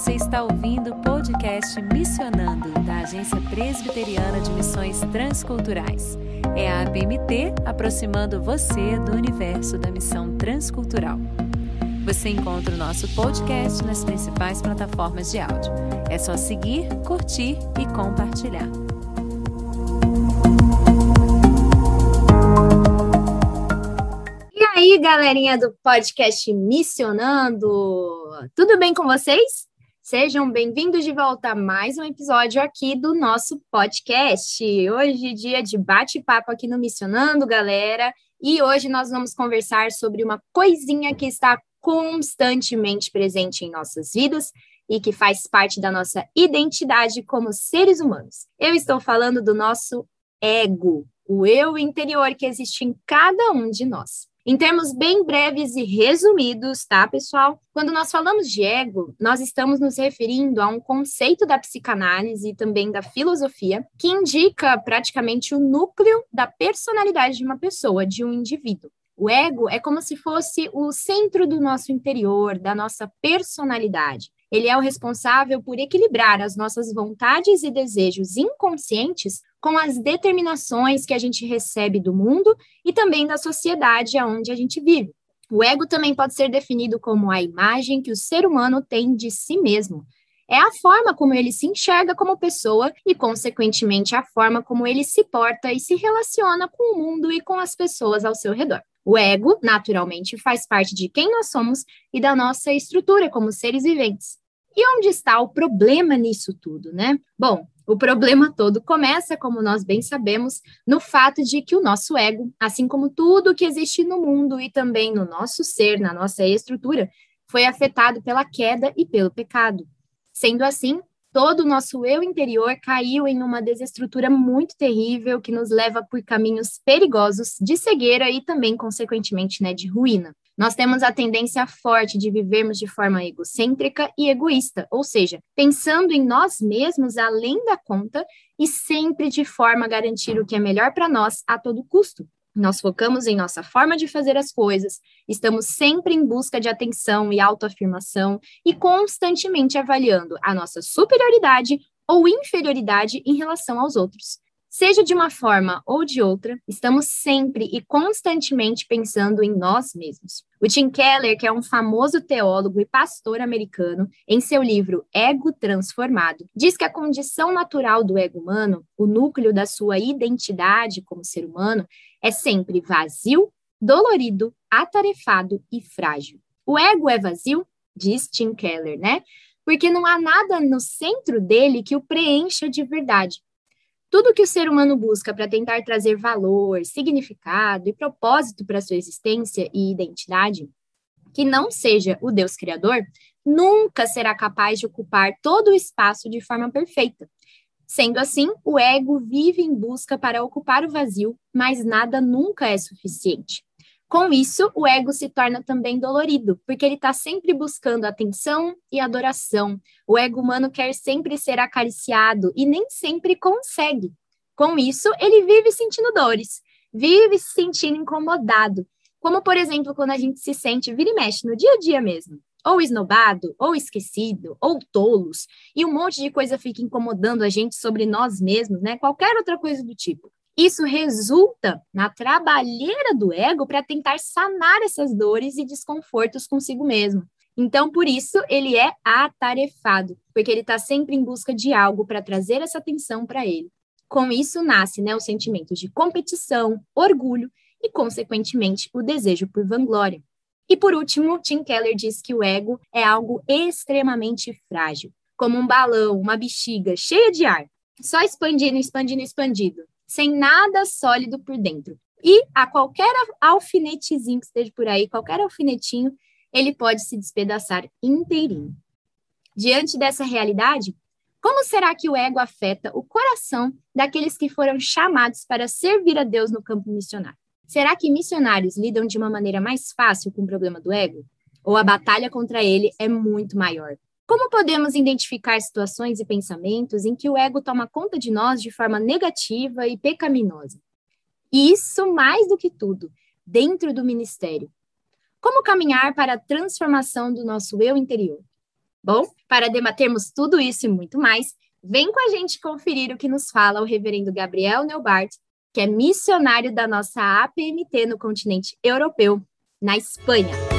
Você está ouvindo o podcast Missionando, da Agência Presbiteriana de Missões Transculturais. É a ABMT aproximando você do universo da missão transcultural. Você encontra o nosso podcast nas principais plataformas de áudio. É só seguir, curtir e compartilhar. E aí, galerinha do podcast Missionando, tudo bem com vocês? Sejam bem-vindos de volta a mais um episódio aqui do nosso podcast. Hoje, dia de bate-papo aqui no Missionando, galera. E hoje nós vamos conversar sobre uma coisinha que está constantemente presente em nossas vidas e que faz parte da nossa identidade como seres humanos. Eu estou falando do nosso ego, o eu interior que existe em cada um de nós. Em termos bem breves e resumidos, tá, pessoal? Quando nós falamos de ego, nós estamos nos referindo a um conceito da psicanálise e também da filosofia que indica praticamente o núcleo da personalidade de uma pessoa, de um indivíduo. O ego é como se fosse o centro do nosso interior, da nossa personalidade. Ele é o responsável por equilibrar as nossas vontades e desejos inconscientes com as determinações que a gente recebe do mundo e também da sociedade aonde a gente vive. O ego também pode ser definido como a imagem que o ser humano tem de si mesmo. É a forma como ele se enxerga como pessoa e, consequentemente, a forma como ele se porta e se relaciona com o mundo e com as pessoas ao seu redor. O ego, naturalmente, faz parte de quem nós somos e da nossa estrutura como seres viventes. E onde está o problema nisso tudo, né? Bom, o problema todo começa, como nós bem sabemos, no fato de que o nosso ego, assim como tudo que existe no mundo e também no nosso ser, na nossa estrutura, foi afetado pela queda e pelo pecado. Sendo assim, todo o nosso eu interior caiu em uma desestrutura muito terrível que nos leva por caminhos perigosos de cegueira e também, consequentemente, né, de ruína nós temos a tendência forte de vivermos de forma egocêntrica e egoísta, ou seja, pensando em nós mesmos além da conta e sempre de forma a garantir o que é melhor para nós a todo custo. Nós focamos em nossa forma de fazer as coisas, estamos sempre em busca de atenção e autoafirmação e constantemente avaliando a nossa superioridade ou inferioridade em relação aos outros. Seja de uma forma ou de outra, estamos sempre e constantemente pensando em nós mesmos. O Tim Keller, que é um famoso teólogo e pastor americano, em seu livro Ego Transformado, diz que a condição natural do ego humano, o núcleo da sua identidade como ser humano, é sempre vazio, dolorido, atarefado e frágil. O ego é vazio, diz Tim Keller, né? Porque não há nada no centro dele que o preencha de verdade tudo que o ser humano busca para tentar trazer valor, significado e propósito para sua existência e identidade, que não seja o Deus Criador, nunca será capaz de ocupar todo o espaço de forma perfeita. Sendo assim, o ego vive em busca para ocupar o vazio, mas nada nunca é suficiente. Com isso, o ego se torna também dolorido, porque ele está sempre buscando atenção e adoração. O ego humano quer sempre ser acariciado e nem sempre consegue. Com isso, ele vive sentindo dores, vive se sentindo incomodado, como, por exemplo, quando a gente se sente vira e mexe no dia a dia mesmo ou esnobado, ou esquecido, ou tolos, e um monte de coisa fica incomodando a gente sobre nós mesmos, né? Qualquer outra coisa do tipo. Isso resulta na trabalheira do ego para tentar sanar essas dores e desconfortos consigo mesmo. Então, por isso, ele é atarefado, porque ele está sempre em busca de algo para trazer essa atenção para ele. Com isso, nasce né, o sentimento de competição, orgulho e, consequentemente, o desejo por vanglória. E, por último, Tim Keller diz que o ego é algo extremamente frágil, como um balão, uma bexiga cheia de ar, só expandindo, expandindo, expandindo, sem nada sólido por dentro. E a qualquer alfinetezinho que esteja por aí, qualquer alfinetinho, ele pode se despedaçar inteirinho. Diante dessa realidade, como será que o ego afeta o coração daqueles que foram chamados para servir a Deus no campo missionário? Será que missionários lidam de uma maneira mais fácil com o problema do ego? Ou a batalha contra ele é muito maior? Como podemos identificar situações e pensamentos em que o ego toma conta de nós de forma negativa e pecaminosa? E isso, mais do que tudo, dentro do ministério. Como caminhar para a transformação do nosso eu interior? Bom, para debatermos tudo isso e muito mais, vem com a gente conferir o que nos fala o reverendo Gabriel Neubart, que é missionário da nossa APMT no continente europeu, na Espanha.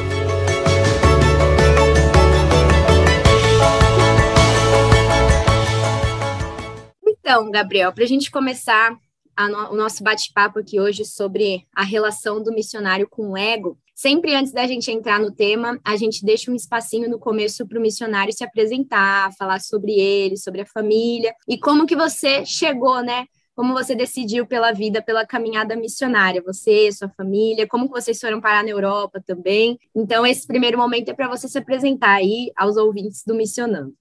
Então, Gabriel, para a gente começar no, o nosso bate-papo aqui hoje sobre a relação do missionário com o ego, sempre antes da gente entrar no tema, a gente deixa um espacinho no começo para o missionário se apresentar, falar sobre ele, sobre a família e como que você chegou, né? Como você decidiu pela vida, pela caminhada missionária, você, sua família, como que vocês foram parar na Europa também. Então, esse primeiro momento é para você se apresentar aí aos ouvintes do Missionando.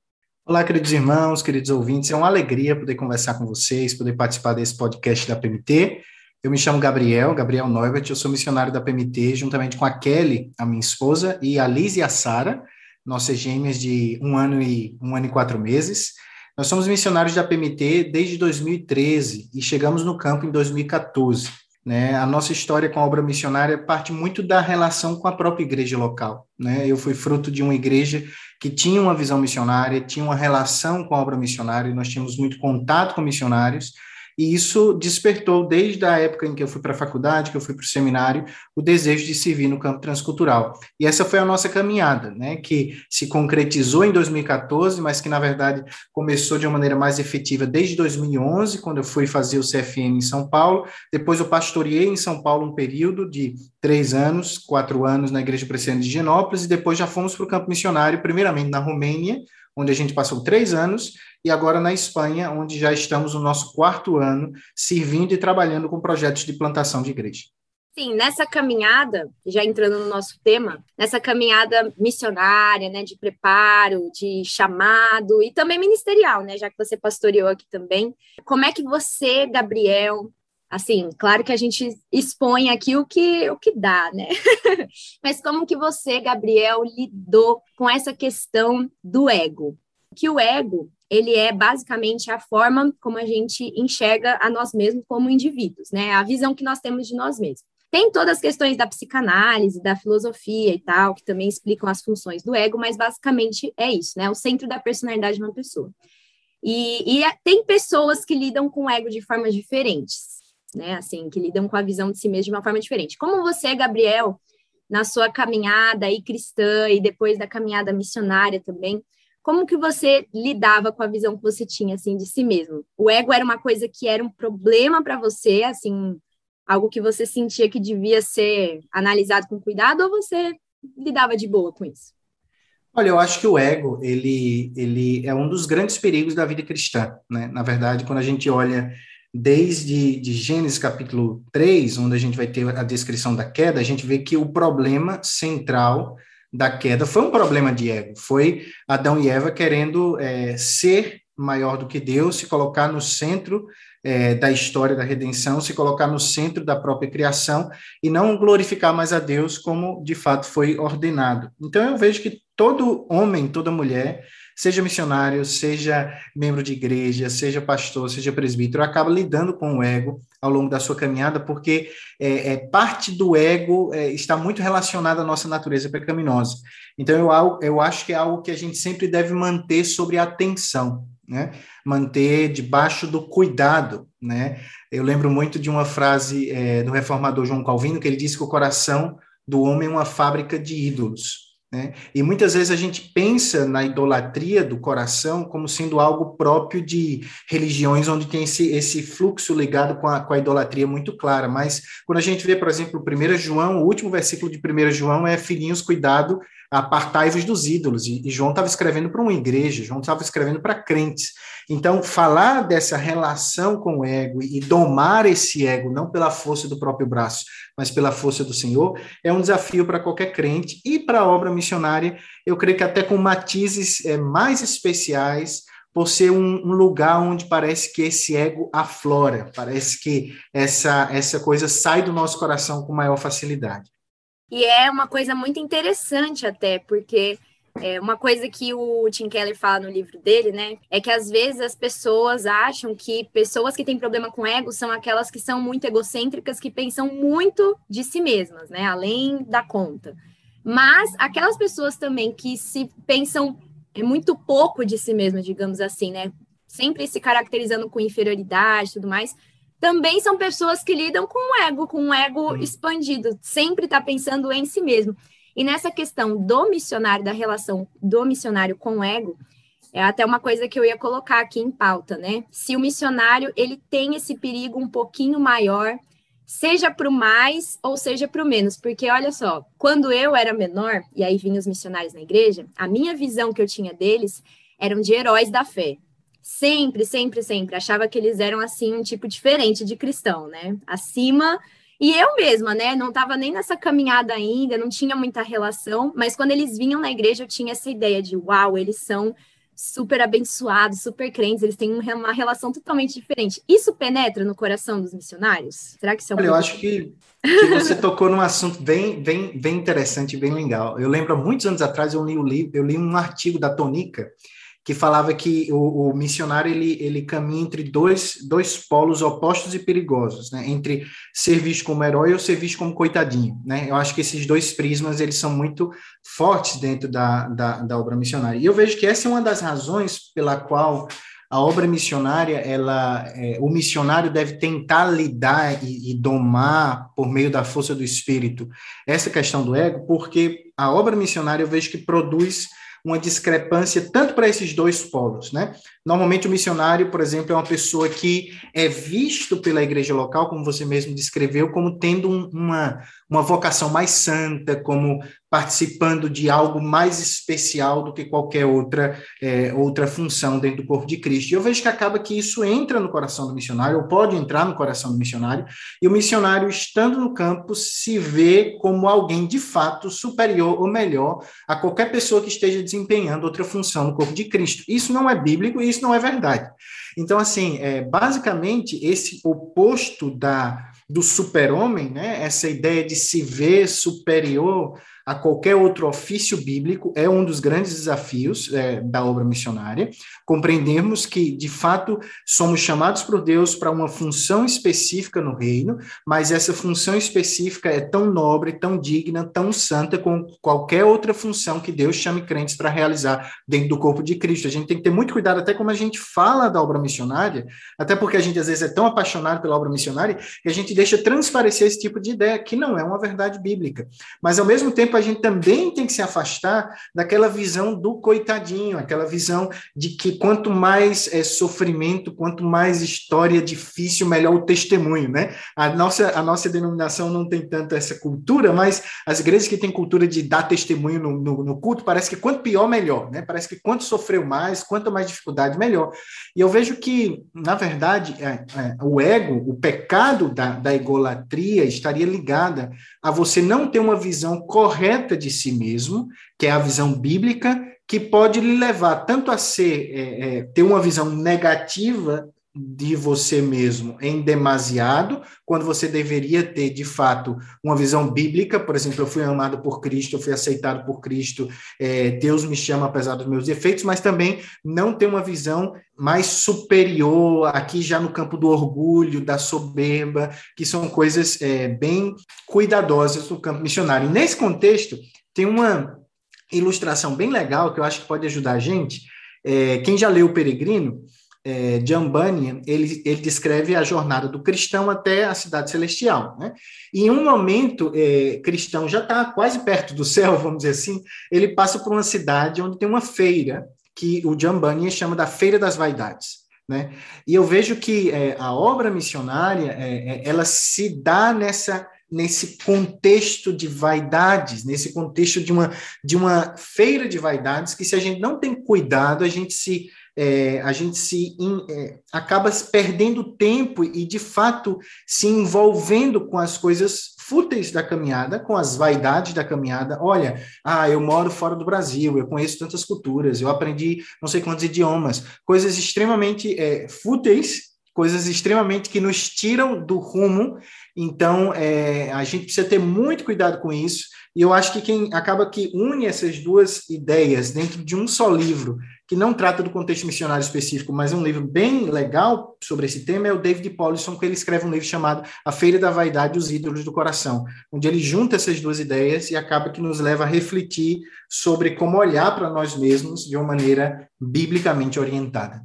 Olá, queridos irmãos, queridos ouvintes, é uma alegria poder conversar com vocês, poder participar desse podcast da PMT. Eu me chamo Gabriel, Gabriel Neubert, eu sou missionário da PMT, juntamente com a Kelly, a minha esposa, e a Liz e a Sara, nossas gêmeas de um ano e um ano e quatro meses. Nós somos missionários da PMT desde 2013 e chegamos no campo em 2014. Né? A nossa história com a obra missionária parte muito da relação com a própria igreja local. Né? Eu fui fruto de uma igreja que tinha uma visão missionária, tinha uma relação com a obra missionária, nós tínhamos muito contato com missionários, e isso despertou, desde a época em que eu fui para a faculdade, que eu fui para o seminário, o desejo de servir no campo transcultural. E essa foi a nossa caminhada, né, que se concretizou em 2014, mas que, na verdade, começou de uma maneira mais efetiva desde 2011, quando eu fui fazer o CFM em São Paulo. Depois eu pastoreei em São Paulo um período de três anos, quatro anos na Igreja Presbiteriana de Genópolis, e depois já fomos para o campo missionário, primeiramente na Romênia, onde a gente passou três anos, e agora na Espanha, onde já estamos no nosso quarto ano, servindo e trabalhando com projetos de plantação de igreja. Sim, nessa caminhada, já entrando no nosso tema, nessa caminhada missionária, né, de preparo, de chamado e também ministerial, né, já que você pastoreou aqui também, como é que você, Gabriel, assim, claro que a gente expõe aqui o que o que dá, né? Mas como que você, Gabriel, lidou com essa questão do ego? Que o ego, ele é basicamente a forma como a gente enxerga a nós mesmos como indivíduos, né? A visão que nós temos de nós mesmos. Tem todas as questões da psicanálise, da filosofia e tal, que também explicam as funções do ego, mas basicamente é isso, né? O centro da personalidade de uma pessoa. E, e tem pessoas que lidam com o ego de formas diferentes né? Assim, que lidam com a visão de si mesmo de uma forma diferente. Como você, Gabriel, na sua caminhada aí cristã e depois da caminhada missionária também, como que você lidava com a visão que você tinha assim de si mesmo? O ego era uma coisa que era um problema para você, assim, algo que você sentia que devia ser analisado com cuidado ou você lidava de boa com isso? Olha, eu acho que o ego, ele, ele é um dos grandes perigos da vida cristã, né? Na verdade, quando a gente olha desde de Gênesis capítulo 3, onde a gente vai ter a descrição da queda, a gente vê que o problema central da queda foi um problema de ego, foi Adão e Eva querendo é, ser maior do que Deus, se colocar no centro é, da história da redenção, se colocar no centro da própria criação e não glorificar mais a Deus como de fato foi ordenado. Então eu vejo que todo homem, toda mulher seja missionário, seja membro de igreja, seja pastor, seja presbítero, acaba lidando com o ego ao longo da sua caminhada, porque é, é parte do ego é, está muito relacionada à nossa natureza pecaminosa. Então, eu, eu acho que é algo que a gente sempre deve manter sobre atenção, né? manter debaixo do cuidado. Né? Eu lembro muito de uma frase é, do reformador João Calvino, que ele disse que o coração do homem é uma fábrica de ídolos. Né? E muitas vezes a gente pensa na idolatria do coração como sendo algo próprio de religiões onde tem esse, esse fluxo ligado com a, com a idolatria muito clara. Mas quando a gente vê, por exemplo, 1 João, o último versículo de 1 João é: Filhinhos, cuidado apartai-vos dos ídolos. E, e João estava escrevendo para uma igreja, João estava escrevendo para crentes. Então, falar dessa relação com o ego e domar esse ego, não pela força do próprio braço, mas pela força do Senhor, é um desafio para qualquer crente e para a obra missionária, eu creio que até com matizes é, mais especiais, por ser um, um, lugar onde parece que esse ego aflora, parece que essa, essa coisa sai do nosso coração com maior facilidade. E é uma coisa muito interessante até, porque é uma coisa que o Tim Keller fala no livro dele, né? É que às vezes as pessoas acham que pessoas que têm problema com ego são aquelas que são muito egocêntricas, que pensam muito de si mesmas, né? Além da conta. Mas aquelas pessoas também que se pensam muito pouco de si mesmo, digamos assim, né? Sempre se caracterizando com inferioridade e tudo mais. Também são pessoas que lidam com o ego, com um ego expandido, sempre está pensando em si mesmo. E nessa questão do missionário, da relação do missionário com o ego, é até uma coisa que eu ia colocar aqui em pauta, né? Se o missionário ele tem esse perigo um pouquinho maior, seja para o mais ou seja para o menos, porque olha só, quando eu era menor e aí vinham os missionários na igreja, a minha visão que eu tinha deles eram de heróis da fé. Sempre, sempre, sempre achava que eles eram assim um tipo diferente de cristão, né? Acima e eu mesma, né, não estava nem nessa caminhada ainda, não tinha muita relação, mas quando eles vinham na igreja, eu tinha essa ideia de, uau, eles são super abençoados, super crentes, eles têm uma relação totalmente diferente. Isso penetra no coração dos missionários? Será que isso é um Olha, eu acho que, que você tocou num assunto bem, bem, bem interessante, bem legal. Eu lembro, há muitos anos atrás, eu li, livro, eu li um artigo da Tonica, que falava que o, o, missionário ele, ele caminha entre dois, dois polos opostos e perigosos, né? entre ser visto como herói ou ser visto como coitadinho. Né? Eu acho que esses dois prismas eles são muito fortes dentro da, da, da obra missionária. E eu vejo que essa é uma das razões pela qual a obra missionária, ela, é, o missionário deve tentar lidar e, e, domar por meio da força do espírito essa questão do ego, porque a obra missionária eu vejo que produz uma discrepância tanto para esses dois polos, né? Normalmente o missionário, por exemplo, é uma pessoa que é visto pela igreja local, como você mesmo descreveu, como tendo um, uma, uma vocação mais santa, como participando de algo mais especial do que qualquer outra, é, outra função dentro do corpo de Cristo. E eu vejo que acaba que isso entra no coração do missionário, ou pode entrar no coração do missionário, e o missionário, estando no campo, se vê como alguém de fato superior ou melhor a qualquer pessoa que esteja desempenhando outra função no corpo de Cristo. Isso não é bíblico isso não é verdade. Então, assim, é, basicamente, esse oposto da, do super-homem, né, essa ideia de se ver superior a qualquer outro ofício bíblico é um dos grandes desafios é, da obra missionária. Compreendermos que, de fato, somos chamados por Deus para uma função específica no reino, mas essa função específica é tão nobre, tão digna, tão santa como qualquer outra função que Deus chame crentes para realizar dentro do corpo de Cristo. A gente tem que ter muito cuidado até como a gente fala da obra missionária, até porque a gente às vezes é tão apaixonado pela obra missionária que a gente deixa transparecer esse tipo de ideia, que não é uma verdade bíblica. Mas, ao mesmo tempo, a gente também tem que se afastar daquela visão do coitadinho, aquela visão de que quanto mais é, sofrimento, quanto mais história difícil, melhor o testemunho, né? A nossa, a nossa denominação não tem tanto essa cultura, mas as igrejas que têm cultura de dar testemunho no, no, no culto, parece que quanto pior, melhor, né? Parece que quanto sofreu mais, quanto mais dificuldade, melhor. E eu vejo que, na verdade, é, é, o ego, o pecado da, da egolatria estaria ligada a você não ter uma visão correta de si mesmo, que é a visão bíblica, que pode lhe levar tanto a ser é, é, ter uma visão negativa de você mesmo em demasiado, quando você deveria ter, de fato, uma visão bíblica, por exemplo, eu fui amado por Cristo, eu fui aceitado por Cristo, é, Deus me chama apesar dos meus defeitos, mas também não ter uma visão mais superior, aqui já no campo do orgulho, da soberba, que são coisas é, bem cuidadosas no campo missionário. E nesse contexto, tem uma ilustração bem legal que eu acho que pode ajudar a gente. É, quem já leu O Peregrino, é, ele, ele descreve a jornada do cristão até a cidade celestial. Né? E em um momento, é, cristão já está quase perto do céu, vamos dizer assim, ele passa por uma cidade onde tem uma feira, que o Bunyan chama da Feira das Vaidades. Né? E eu vejo que é, a obra missionária, é, é, ela se dá nessa nesse contexto de vaidades, nesse contexto de uma, de uma feira de vaidades, que se a gente não tem cuidado, a gente se é, a gente se in, é, acaba perdendo tempo e, de fato, se envolvendo com as coisas fúteis da caminhada, com as vaidades da caminhada. Olha, ah, eu moro fora do Brasil, eu conheço tantas culturas, eu aprendi não sei quantos idiomas, coisas extremamente é, fúteis coisas extremamente que nos tiram do rumo. Então, é, a gente precisa ter muito cuidado com isso. E eu acho que quem acaba que une essas duas ideias dentro de um só livro, que não trata do contexto missionário específico, mas um livro bem legal sobre esse tema, é o David Paulison, que ele escreve um livro chamado A Feira da Vaidade e os Ídolos do Coração, onde ele junta essas duas ideias e acaba que nos leva a refletir sobre como olhar para nós mesmos de uma maneira biblicamente orientada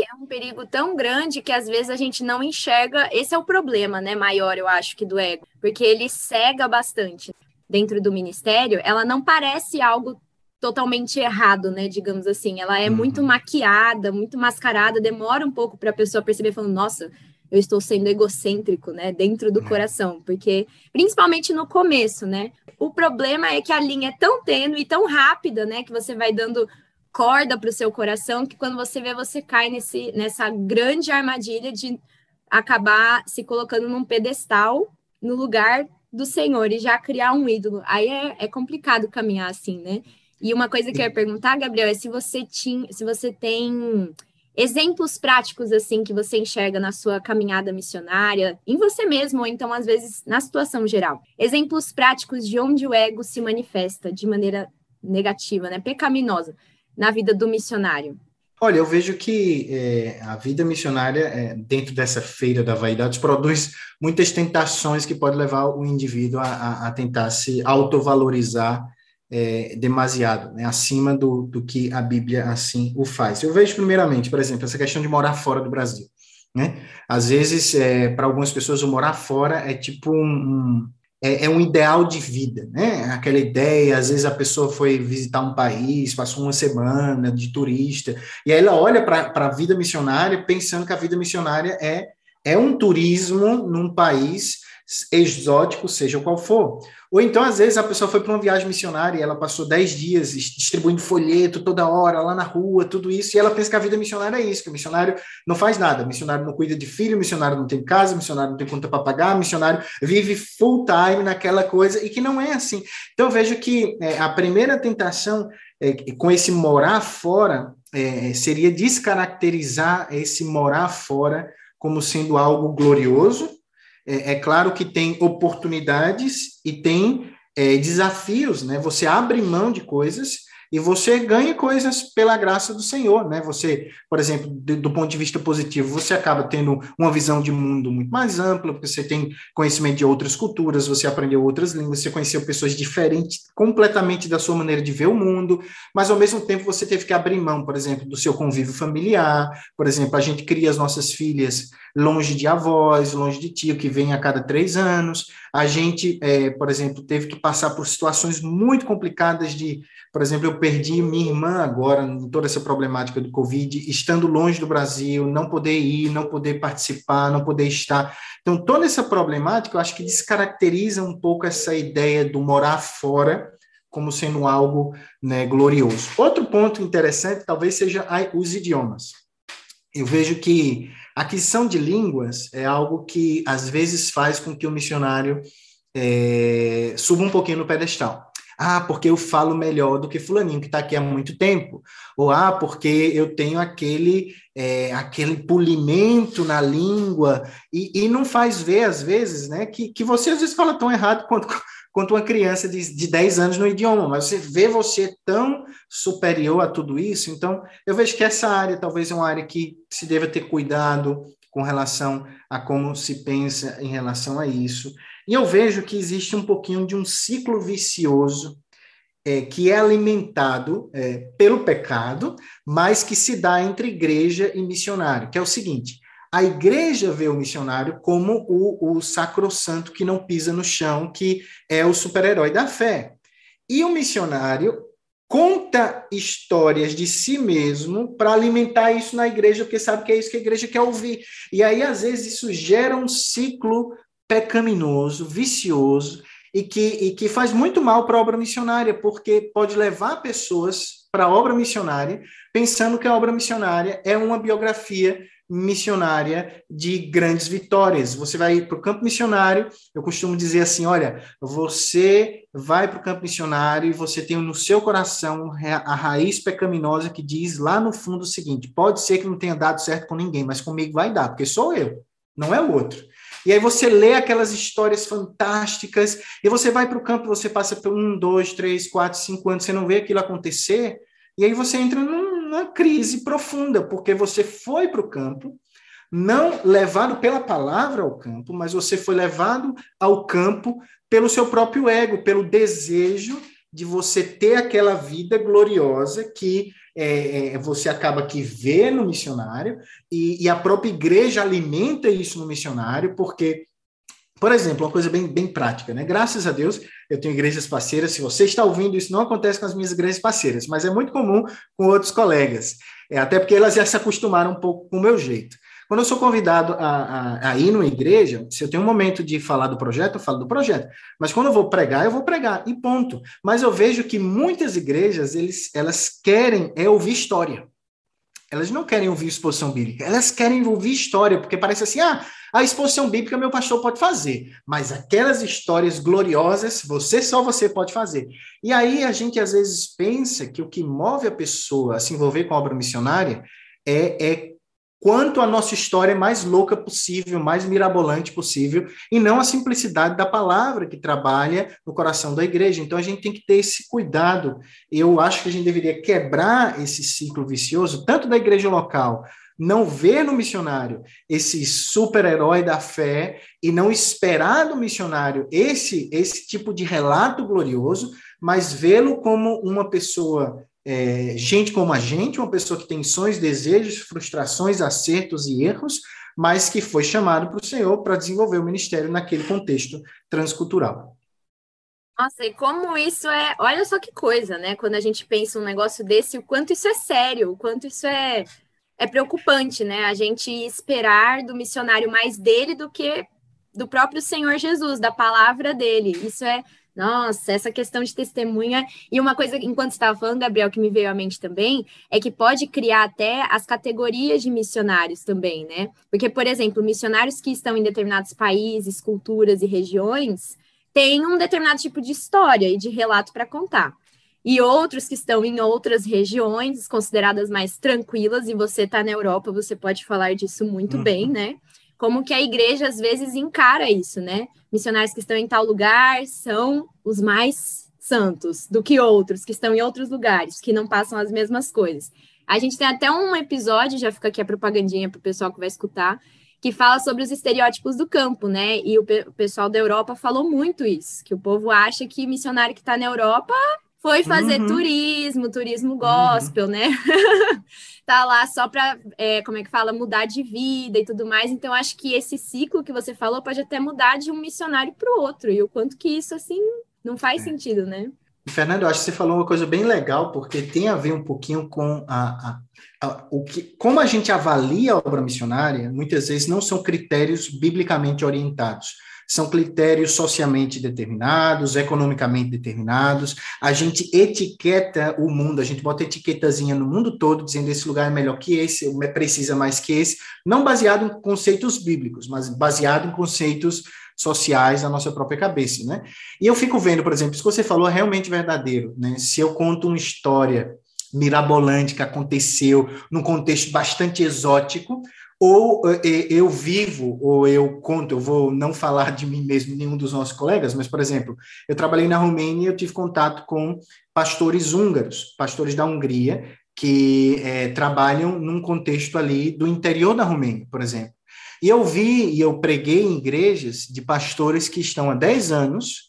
é um perigo tão grande que às vezes a gente não enxerga. Esse é o problema, né, maior, eu acho, que do ego, porque ele cega bastante dentro do ministério. Ela não parece algo totalmente errado, né, digamos assim. Ela é uhum. muito maquiada, muito mascarada, demora um pouco para a pessoa perceber falando, nossa, eu estou sendo egocêntrico, né, dentro do uhum. coração, porque principalmente no começo, né? O problema é que a linha é tão tênue e tão rápida, né, que você vai dando corda para o seu coração que quando você vê, você cai nesse, nessa grande armadilha de acabar se colocando num pedestal no lugar do Senhor e já criar um ídolo. Aí é, é complicado caminhar assim, né? E uma coisa que eu ia perguntar, Gabriel, é se você tinha, se você tem exemplos práticos assim que você enxerga na sua caminhada missionária, em você mesmo ou então às vezes na situação geral. Exemplos práticos de onde o ego se manifesta de maneira negativa, né, pecaminosa na vida do missionário? Olha, eu vejo que é, a vida missionária, é, dentro dessa feira da vaidade, produz muitas tentações que podem levar o indivíduo a, a, a tentar se autovalorizar é, demasiado, né, acima do, do que a Bíblia assim o faz. Eu vejo, primeiramente, por exemplo, essa questão de morar fora do Brasil. Né? Às vezes, é, para algumas pessoas, o morar fora é tipo um, um é, é, um ideal de vida, né? Aquela ideia, às vezes a pessoa foi visitar um país, passou uma semana de turista, e aí ela olha para a vida missionária pensando que a vida missionária é, é um turismo num país exótico, seja qual for. Ou então, às vezes, a pessoa foi para uma viagem missionária e ela passou 10 dias distribuindo folheto toda hora, lá na rua, tudo isso, e ela pensa que a vida missionária é isso, que o missionário não faz nada, o missionário não cuida de filho, o missionário não tem casa, o missionário não tem conta para pagar, o missionário vive full time naquela coisa, e que não é assim. Então, vejo que é, a primeira tentação é, com esse morar fora é, seria descaracterizar esse morar fora como sendo algo glorioso, é, é claro que tem oportunidades e tem é, desafios, né? Você abre mão de coisas e você ganha coisas pela graça do Senhor, né? Você, por exemplo, do, do, ponto de vista positivo, você acaba tendo uma visão de mundo muito mais ampla, porque você tem conhecimento de outras culturas, você aprendeu outras línguas, você conheceu pessoas diferentes completamente da sua maneira de ver o mundo, mas ao mesmo tempo você teve que abrir mão, por exemplo, do seu convívio familiar, por exemplo, a gente cria as nossas filhas longe de avós, longe de tio, que vem a cada três anos, a gente, é, por exemplo, teve que passar por situações muito complicadas de por exemplo, eu perdi minha irmã agora em toda essa problemática do Covid, estando longe do Brasil, não poder ir, não poder participar, não poder estar. Então, toda essa problemática, eu acho que descaracteriza um pouco essa ideia do morar fora como sendo algo né, glorioso. Outro ponto interessante talvez seja os idiomas. Eu vejo que aquisição de línguas é algo que às vezes faz com que o missionário é, suba um pouquinho no pedestal. Ah, porque eu falo melhor do que fulaninho que está aqui há muito tempo. Ou ah, porque eu tenho aquele é, aquele polimento na língua e, e não faz ver às vezes, né, que, que você às vezes fala tão errado quanto quanto uma criança de, de 10 anos no idioma, mas você vê você tão superior a tudo isso, então eu vejo que essa área talvez é uma área que se deva ter cuidado com relação a como se pensa em relação a isso. E eu vejo que existe um pouquinho de um ciclo vicioso é, que é alimentado é, pelo pecado, mas que se dá entre igreja e missionário, que é o seguinte: a igreja vê o missionário como o, o sacrossanto que não pisa no chão, que é o super-herói da fé. E o missionário conta histórias de si mesmo para alimentar isso na igreja, porque sabe que é isso que a igreja quer ouvir. E aí, às vezes, isso gera um ciclo pecaminoso, vicioso, e que, e que faz muito mal para a obra missionária, porque pode levar pessoas para a obra missionária pensando que a obra missionária é uma biografia missionária de grandes vitórias. Você vai para o campo missionário, eu costumo dizer assim: olha, você vai para o campo missionário e você tem no seu coração a raiz pecaminosa que diz lá no fundo o seguinte: pode ser que não tenha dado certo com ninguém, mas comigo vai dar, porque sou eu, não é o outro. E aí você lê aquelas histórias fantásticas, e você vai para o campo, você passa por um, dois, três, quatro, cinco anos, você não vê aquilo acontecer, e aí você entra numa crise profunda, porque você foi para o campo, não levado pela palavra ao campo, mas você foi levado ao campo pelo seu próprio ego, pelo desejo de você ter aquela vida gloriosa que é, é, você acaba que vê no missionário, e, e, a própria igreja alimenta isso no missionário, porque, por exemplo, uma coisa bem, bem prática, né? Graças a Deus, eu tenho igrejas parceiras. Se você está ouvindo, isso não acontece com as minhas igrejas parceiras, mas é muito comum com outros colegas, é, até porque elas já se acostumaram um pouco com o meu jeito. Quando eu sou convidado a, a, a, ir numa igreja, se eu tenho um momento de falar do projeto, eu falo do projeto. Mas quando eu vou pregar, eu vou pregar, e ponto. Mas eu vejo que muitas igrejas, eles, elas querem é ouvir história. Elas não querem ouvir exposição bíblica, elas querem ouvir história, porque parece assim, ah, a exposição bíblica meu pastor pode fazer, mas aquelas histórias gloriosas, você só você pode fazer. E aí a gente às vezes pensa que o que move a pessoa a se envolver com a obra missionária é, é quanto a nossa história mais louca possível, mais mirabolante possível, e não a simplicidade da palavra que trabalha no coração da igreja. Então a gente tem que ter esse cuidado. Eu acho que a gente deveria quebrar esse ciclo vicioso, tanto da igreja local, não ver no missionário esse super-herói da fé e não esperar do missionário esse esse tipo de relato glorioso, mas vê-lo como uma pessoa é, gente como a gente, uma pessoa que tem sonhos, desejos, frustrações, acertos e erros, mas que foi chamado para o Senhor para desenvolver o ministério naquele contexto transcultural. Nossa, e como isso é. Olha só que coisa, né? Quando a gente pensa um negócio desse, o quanto isso é sério, o quanto isso é, é preocupante, né? A gente esperar do missionário mais dele do que do próprio Senhor Jesus, da palavra dele. Isso é nossa, essa questão de testemunha. E uma coisa, enquanto estava falando, Gabriel, que me veio à mente também, é que pode criar até as categorias de missionários também, né? Porque, por exemplo, missionários que estão em determinados países, culturas e regiões têm um determinado tipo de história e de relato para contar. E outros que estão em outras regiões, consideradas mais tranquilas, e você está na Europa, você pode falar disso muito uhum. bem, né? Como que a igreja às vezes encara isso, né? Missionários que estão em tal lugar são os mais santos do que outros que estão em outros lugares, que não passam as mesmas coisas. A gente tem até um episódio, já fica aqui a propagandinha para o pessoal que vai escutar, que fala sobre os estereótipos do campo, né? E o, pe o pessoal da Europa falou muito isso, que o povo acha que missionário que está na Europa foi fazer uhum. turismo, turismo gospel, uhum. né? tá lá só para, é, como é que fala, mudar de vida e tudo mais. Então, acho que esse ciclo que você falou pode até mudar de um missionário para o outro. E o quanto que isso, assim, não faz é. sentido, né? Fernando, eu acho que você falou uma coisa bem legal, porque tem a ver um pouquinho com a, a, a, o que, como a gente avalia a obra missionária, muitas vezes não são critérios biblicamente orientados são critérios socialmente determinados, economicamente determinados. A gente etiqueta o mundo, a gente bota etiquetazinha no mundo todo, dizendo esse lugar é melhor que esse, precisa mais que esse, não baseado em conceitos bíblicos, mas baseado em conceitos sociais da nossa própria cabeça, né? E eu fico vendo, por exemplo, isso que você falou é realmente verdadeiro, né? Se eu conto uma história mirabolante que aconteceu num contexto bastante exótico, ou eh, eu vivo, ou eu conto, eu vou não falar de mim mesmo, nenhum dos nossos colegas, mas, por exemplo, eu trabalhei na Romênia e eu tive contato com pastores húngaros, pastores da Hungria, que é, trabalham num contexto ali do interior da Romênia, por exemplo. E eu vi e eu preguei em igrejas de pastores que estão há 10 anos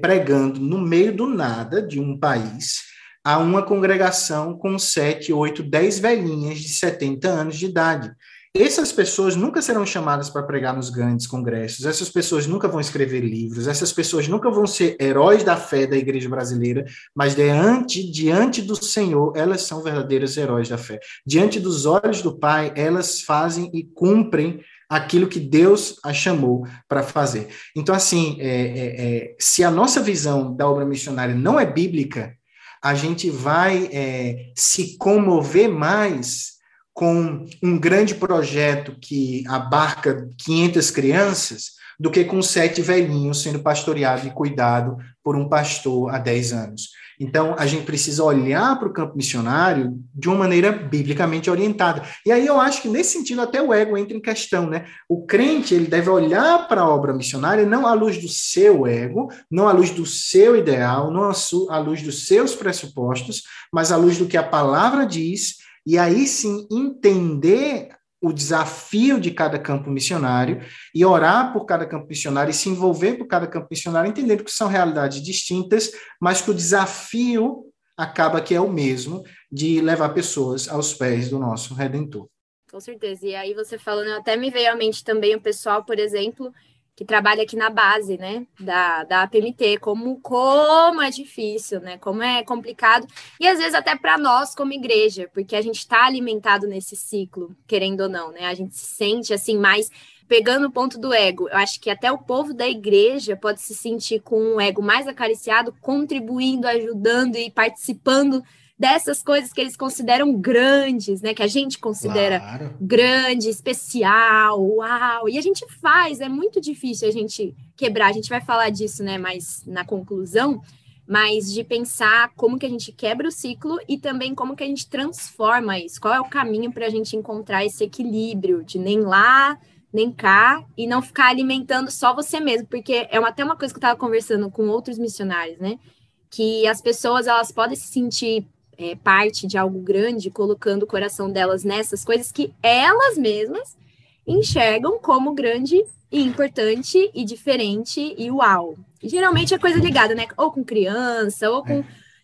pregando no meio do nada de um país a uma congregação com 7, 8, 10 velhinhas de 70 anos de idade. Essas pessoas nunca serão chamadas para pregar nos grandes congressos, essas pessoas nunca vão escrever livros, essas pessoas nunca vão ser heróis da fé da igreja brasileira, mas diante, diante do Senhor, elas são verdadeiros heróis da fé. Diante dos olhos do Pai, elas fazem e cumprem aquilo que Deus a chamou para fazer. Então, assim, é, é, é, se a nossa visão da obra missionária não é bíblica, a gente vai é, se comover mais com um grande projeto que abarca 500 crianças do que com sete velhinhos sendo pastoreado e cuidado por um pastor há 10 anos. Então, a gente precisa olhar para o campo missionário de uma maneira biblicamente orientada. E aí eu acho que, nesse sentido, até o ego entra em questão, né? O crente, ele deve olhar para a obra missionária não à luz do seu ego, não à luz do seu ideal, não à luz dos seus pressupostos, mas à luz do que a palavra diz, e aí sim entender o desafio de cada campo missionário e orar por cada campo missionário e se envolver por cada campo missionário, entendendo que são realidades distintas, mas que o desafio acaba que é o mesmo de levar pessoas aos pés do nosso Redentor. Com certeza. E aí você falando, até me veio à mente também o pessoal, por exemplo, que trabalha aqui na base, né, da, da APMT, como, como é difícil, né, como é complicado, e às vezes até para nós como igreja, porque a gente está alimentado nesse ciclo, querendo ou não, né, a gente se sente assim mais pegando o ponto do ego, eu acho que até o povo da igreja pode se sentir com um ego mais acariciado, contribuindo, ajudando e participando dessas coisas que eles consideram grandes, né? Que a gente considera claro. grande, especial, uau. E a gente faz, é muito difícil a gente quebrar. A gente vai falar disso, né? Mas na conclusão, mas de pensar como que a gente quebra o ciclo e também como que a gente transforma isso. Qual é o caminho para a gente encontrar esse equilíbrio de nem lá nem cá e não ficar alimentando só você mesmo, porque é uma, até uma coisa que eu estava conversando com outros missionários, né? Que as pessoas elas podem se sentir é, parte de algo grande, colocando o coração delas nessas coisas que elas mesmas enxergam como grande e importante e diferente e uau. Geralmente é coisa ligada, né? Ou com criança, ou com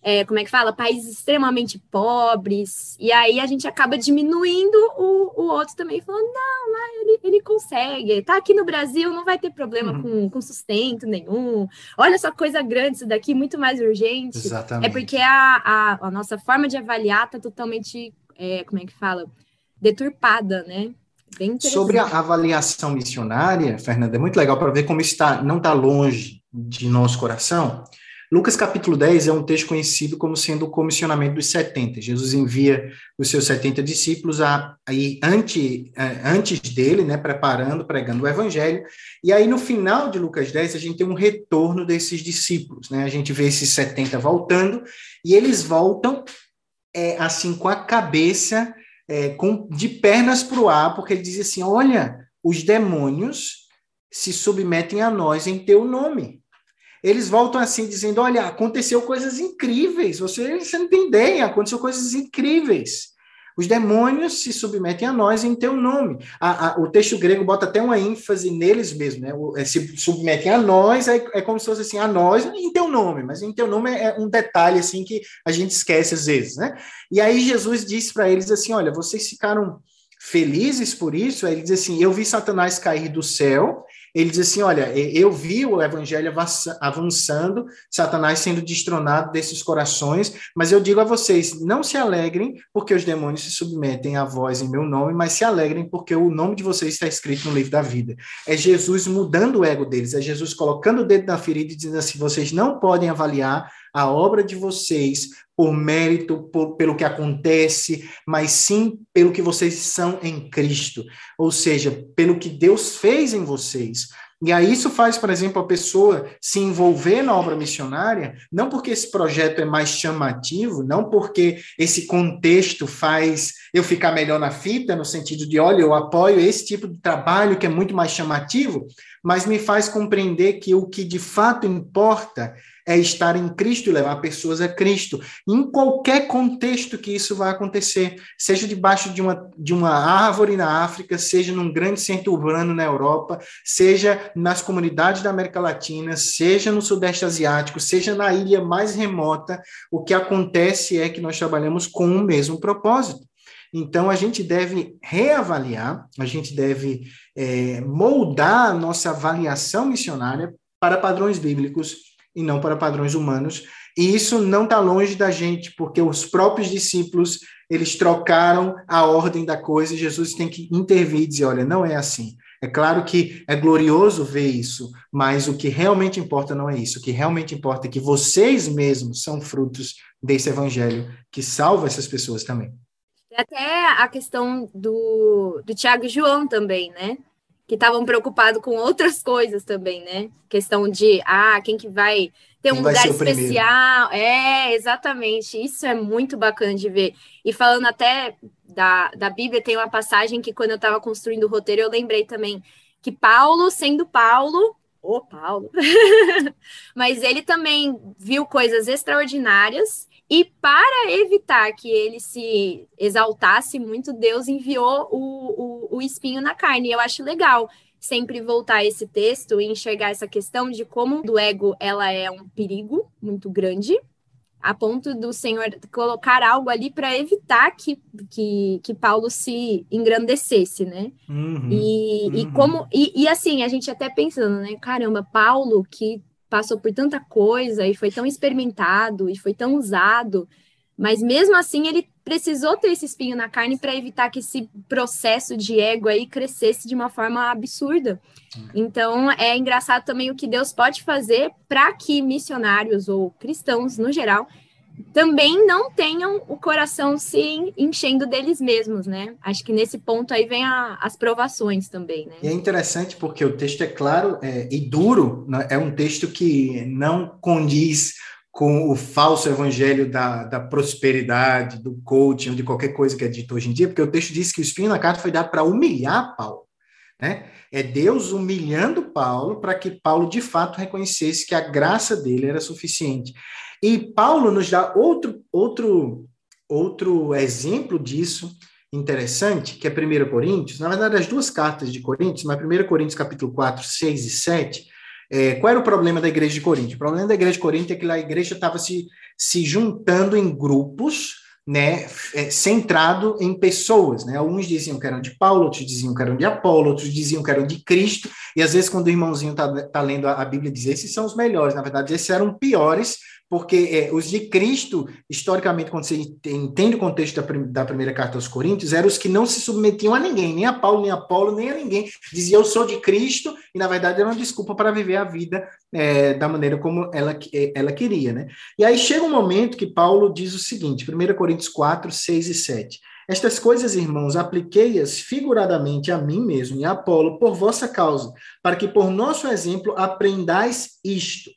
é é, como é que fala, países extremamente pobres, e aí a gente acaba diminuindo o, o outro também, falando, não, lá ele, ele consegue, tá aqui no Brasil, não vai ter problema uhum. com, com sustento nenhum, olha só coisa grande isso daqui, muito mais urgente. Exatamente. É porque a, a, a nossa forma de avaliar tá totalmente, é, como é que fala, deturpada, né? Sobre a avaliação missionária, Fernanda, é muito legal para ver como está, não está longe de nosso coração, Lucas capítulo 10 é um texto conhecido como sendo o comissionamento dos 70. Jesus envia os seus 70 discípulos a, aí ante, é, antes dele, né, preparando, pregando o evangelho. E aí no final de Lucas 10 a gente tem um retorno desses discípulos, né? A gente vê esses 70 voltando e eles voltam é, assim com a cabeça é, com de pernas para o ar, porque ele diz assim: "Olha, os demônios se submetem a nós em teu nome" eles voltam assim, dizendo: Olha, aconteceu coisas incríveis, você, você não tem ideia, aconteceu coisas incríveis. Os demônios se submetem a nós em teu nome. A, a, o texto grego bota até uma ênfase neles mesmo, né? O, é, se submetem a nós, é, é, como se fosse assim, a nós em teu nome, mas em teu nome é, é um detalhe assim que a gente esquece às vezes, né? E aí Jesus disse para eles assim: olha, vocês ficaram felizes por isso? Aí ele diz assim: eu vi Satanás cair do céu ele diz assim: olha, eu vi o evangelho avançando, Satanás sendo destronado desses corações, mas eu digo a vocês: não se alegrem porque os demônios se submetem a voz em meu nome, mas se alegrem porque o nome de vocês está escrito no livro da vida. É Jesus mudando o ego deles, é Jesus colocando o dedo na ferida e dizendo assim: vocês não podem avaliar a obra de vocês por mérito, por, pelo que acontece, mas sim pelo que vocês são em Cristo, ou seja, pelo que Deus fez em vocês. E aí isso faz, por exemplo, a pessoa se envolver na obra missionária, não porque esse projeto é mais chamativo, não porque esse contexto faz eu ficar melhor na fita, no sentido de, olha, eu apoio esse tipo de trabalho que é muito mais chamativo, mas me faz compreender que o que de fato importa é estar em Cristo e levar pessoas a Cristo. Em qualquer contexto que isso vai acontecer, seja debaixo de uma, de uma árvore na África, seja num grande centro urbano na Europa, seja nas comunidades da América Latina, seja no Sudeste Asiático, seja na ilha mais remota, o que acontece é que nós trabalhamos com o mesmo propósito. Então, a gente deve reavaliar, a gente deve é, moldar a nossa avaliação missionária para padrões bíblicos e não para padrões humanos. E isso não está longe da gente, porque os próprios discípulos eles trocaram a ordem da coisa e Jesus tem que intervir e dizer: olha, não é assim. É claro que é glorioso ver isso, mas o que realmente importa não é isso. O que realmente importa é que vocês mesmos são frutos desse evangelho que salva essas pessoas também. Até a questão do, do Tiago e João também, né? Que estavam preocupados com outras coisas também, né? Questão de, ah, quem que vai ter um lugar especial. É, exatamente. Isso é muito bacana de ver. E falando até da, da Bíblia, tem uma passagem que quando eu estava construindo o roteiro, eu lembrei também que Paulo, sendo Paulo, o Paulo, mas ele também viu coisas extraordinárias e para evitar que ele se exaltasse muito, Deus enviou o, o, o espinho na carne. E eu acho legal sempre voltar a esse texto e enxergar essa questão de como do ego ela é um perigo muito grande, a ponto do Senhor colocar algo ali para evitar que, que, que Paulo se engrandecesse, né? Uhum, e, uhum. e como e, e assim a gente até pensando, né? Caramba, Paulo que passou por tanta coisa e foi tão experimentado e foi tão usado, mas mesmo assim ele precisou ter esse espinho na carne para evitar que esse processo de ego aí crescesse de uma forma absurda. Então é engraçado também o que Deus pode fazer para que missionários ou cristãos no geral também não tenham o coração se enchendo deles mesmos, né? Acho que nesse ponto aí vem a, as provações também, né? E é interessante porque o texto é claro é, e duro, né? é um texto que não condiz com o falso evangelho da, da prosperidade, do coaching, de qualquer coisa que é dito hoje em dia, porque o texto diz que o espinho na carta foi dado para humilhar Paulo. Né? É Deus humilhando Paulo para que Paulo de fato reconhecesse que a graça dele era suficiente. E Paulo nos dá outro, outro, outro exemplo disso interessante, que é 1 Coríntios. Na verdade, as duas cartas de Coríntios, mas 1 Coríntios capítulo 4, 6 e 7, é, qual era o problema da igreja de Corinto? O problema da igreja de Corinto é que a igreja estava se, se juntando em grupos, né, é, centrado em pessoas, né? Alguns diziam que eram de Paulo, outros diziam que eram de Apolo, outros diziam que eram de Cristo, e às vezes quando o irmãozinho está tá lendo a, a Bíblia diz esses são os melhores, na verdade esses eram piores, porque é, os de Cristo, historicamente, quando você entende o contexto da, da, primeira carta aos Coríntios, eram os que não se submetiam a ninguém, nem a Paulo, nem a Paulo, nem a ninguém. Dizia, eu sou de Cristo, e na verdade era uma desculpa para viver a vida é, da maneira como ela, é, ela queria. Né? E aí chega um momento que Paulo diz o seguinte, 1 Coríntios 4, 6 e 7. Estas coisas, irmãos, apliquei-as figuradamente a mim mesmo e a Apolo por vossa causa, para que por nosso exemplo aprendais isto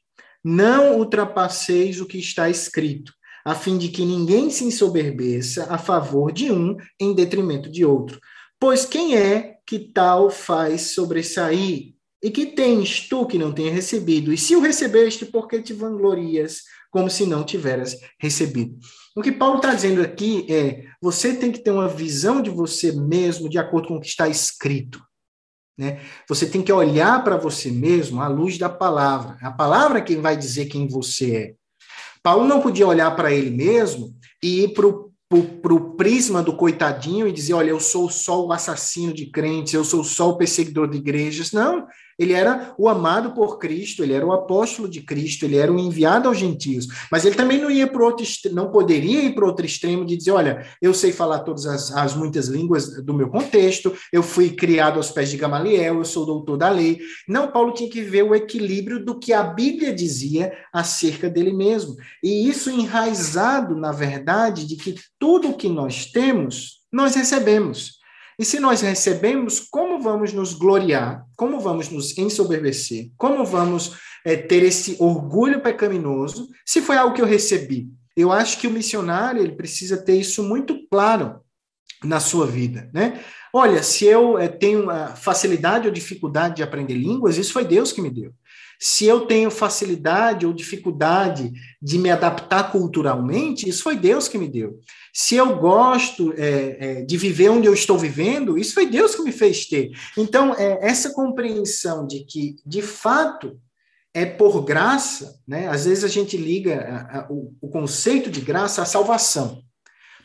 não ultrapasseis o que está escrito, a fim de que ninguém se ensoberbeça a favor de um em detrimento de outro. Pois quem é que tal faz sobressair? E que tens tu que não tenha recebido? E se o recebeste, por que te vanglorias como se não tiveras recebido? O que Paulo está dizendo aqui é: você tem que ter uma visão de você mesmo de acordo com o que está escrito. Né? Você tem que olhar para você mesmo à luz da palavra. A palavra é quem vai dizer quem você é. Paulo não podia olhar para ele mesmo e ir para o prisma do coitadinho e dizer: olha, eu sou só o assassino de crentes, eu sou só o perseguidor de igrejas. Não, ele era o amado por Cristo, ele era o apóstolo de Cristo, ele era o enviado aos gentios. Mas ele também não ia para outro, não poderia ir para outro extremo de dizer, olha, eu sei falar todas as, as muitas línguas do meu contexto, eu fui criado aos pés de Gamaliel, eu sou doutor da lei. Não, Paulo tinha que ver o equilíbrio do que a Bíblia dizia acerca dele mesmo. E isso enraizado na verdade de que tudo o que nós temos, nós recebemos. E se nós recebemos, como vamos nos gloriar? Como vamos nos ensoberbecer? Como vamos é, ter esse orgulho pecaminoso se foi algo que eu recebi? Eu acho que o missionário ele precisa ter isso muito claro na sua vida, né? Olha, se eu é, tenho facilidade ou dificuldade de aprender línguas, isso foi Deus que me deu. Se eu tenho facilidade ou dificuldade de me adaptar culturalmente, isso foi Deus que me deu. Se eu gosto é, é, de viver onde eu estou vivendo, isso foi Deus que me fez ter. Então, é, essa compreensão de que, de fato, é por graça, né? às vezes a gente liga a, a, o, o conceito de graça à salvação,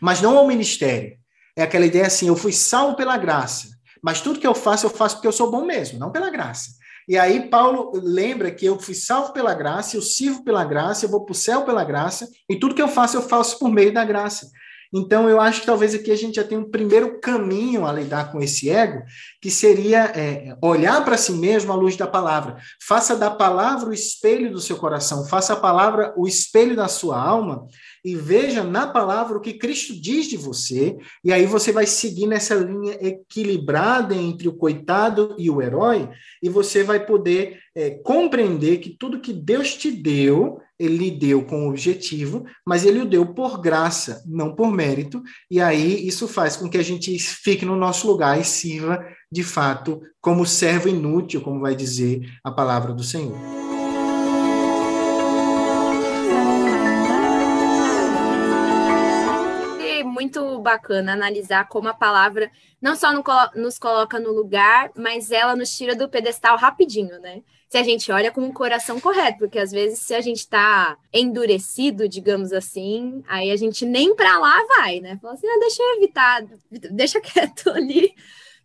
mas não ao ministério. É aquela ideia assim: eu fui salvo pela graça, mas tudo que eu faço, eu faço porque eu sou bom mesmo, não pela graça. E aí Paulo lembra que eu fui salvo pela graça, eu sirvo pela graça, eu vou para o céu pela graça, e tudo que eu faço, eu faço por meio da graça. Então, eu acho que talvez aqui a gente já tem um primeiro caminho a lidar com esse ego, que seria é, olhar para si mesmo à luz da palavra. Faça da palavra o espelho do seu coração, faça a palavra o espelho da sua alma e veja na palavra o que Cristo diz de você, e aí você vai seguir nessa linha equilibrada entre o coitado e o herói, e você vai poder é, compreender que tudo que Deus te deu ele lhe deu com objetivo, mas ele o deu por graça, não por mérito, e aí isso faz com que a gente fique no nosso lugar e sirva, de fato, como servo inútil, como vai dizer a palavra do Senhor. Muito bacana analisar como a palavra não só nos coloca no lugar, mas ela nos tira do pedestal rapidinho, né? se a gente olha com o coração correto, porque às vezes se a gente está endurecido, digamos assim, aí a gente nem para lá vai, né? Fala assim, ah, deixa eu evitar, deixa quieto ali,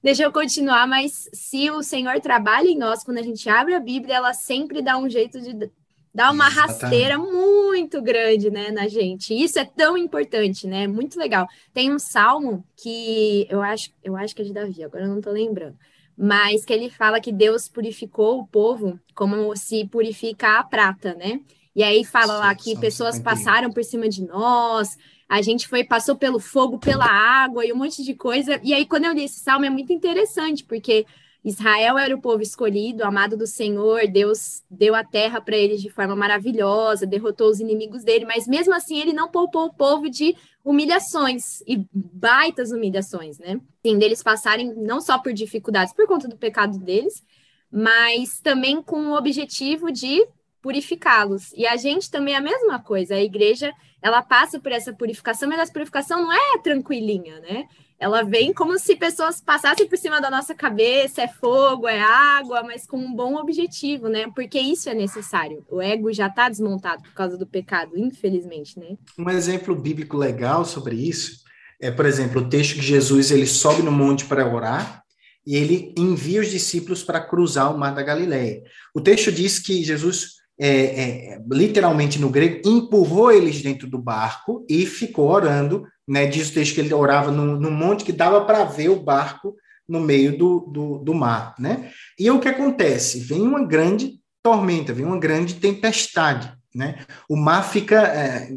deixa eu continuar, mas se o Senhor trabalha em nós, quando a gente abre a Bíblia, ela sempre dá um jeito de dar uma Exatamente. rasteira muito grande, né, na gente. Isso é tão importante, né? Muito legal. Tem um salmo que eu acho, eu acho que é de Davi, agora eu não tô lembrando mas que ele fala que Deus purificou o povo como se purifica a prata, né? E aí fala lá que pessoas passaram por cima de nós, a gente foi passou pelo fogo, pela água e um monte de coisa. E aí quando eu li esse salmo é muito interessante, porque Israel era o povo escolhido, amado do Senhor, Deus deu a terra para eles de forma maravilhosa, derrotou os inimigos dele, mas mesmo assim ele não poupou o povo de humilhações e baitas humilhações, né? Sim, deles passarem não só por dificuldades por conta do pecado deles, mas também com o objetivo de purificá-los. E a gente também é a mesma coisa. A igreja, ela passa por essa purificação, mas essa purificação não é tranquilinha, né? Ela vem como se pessoas passassem por cima da nossa cabeça, é fogo, é água, mas com um bom objetivo, né? Porque isso é necessário. O ego já está desmontado por causa do pecado, infelizmente, né? Um exemplo bíblico legal sobre isso é, por exemplo, o texto que Jesus ele sobe no monte para orar e ele envia os discípulos para cruzar o mar da Galileia. O texto diz que Jesus é, é, literalmente no grego, empurrou eles dentro do barco e ficou orando né? Diz o texto que ele orava num, num monte que dava para ver o barco no meio do, do, do mar, né? E o que acontece? Vem uma grande tormenta, vem uma grande tempestade, né? O mar fica é,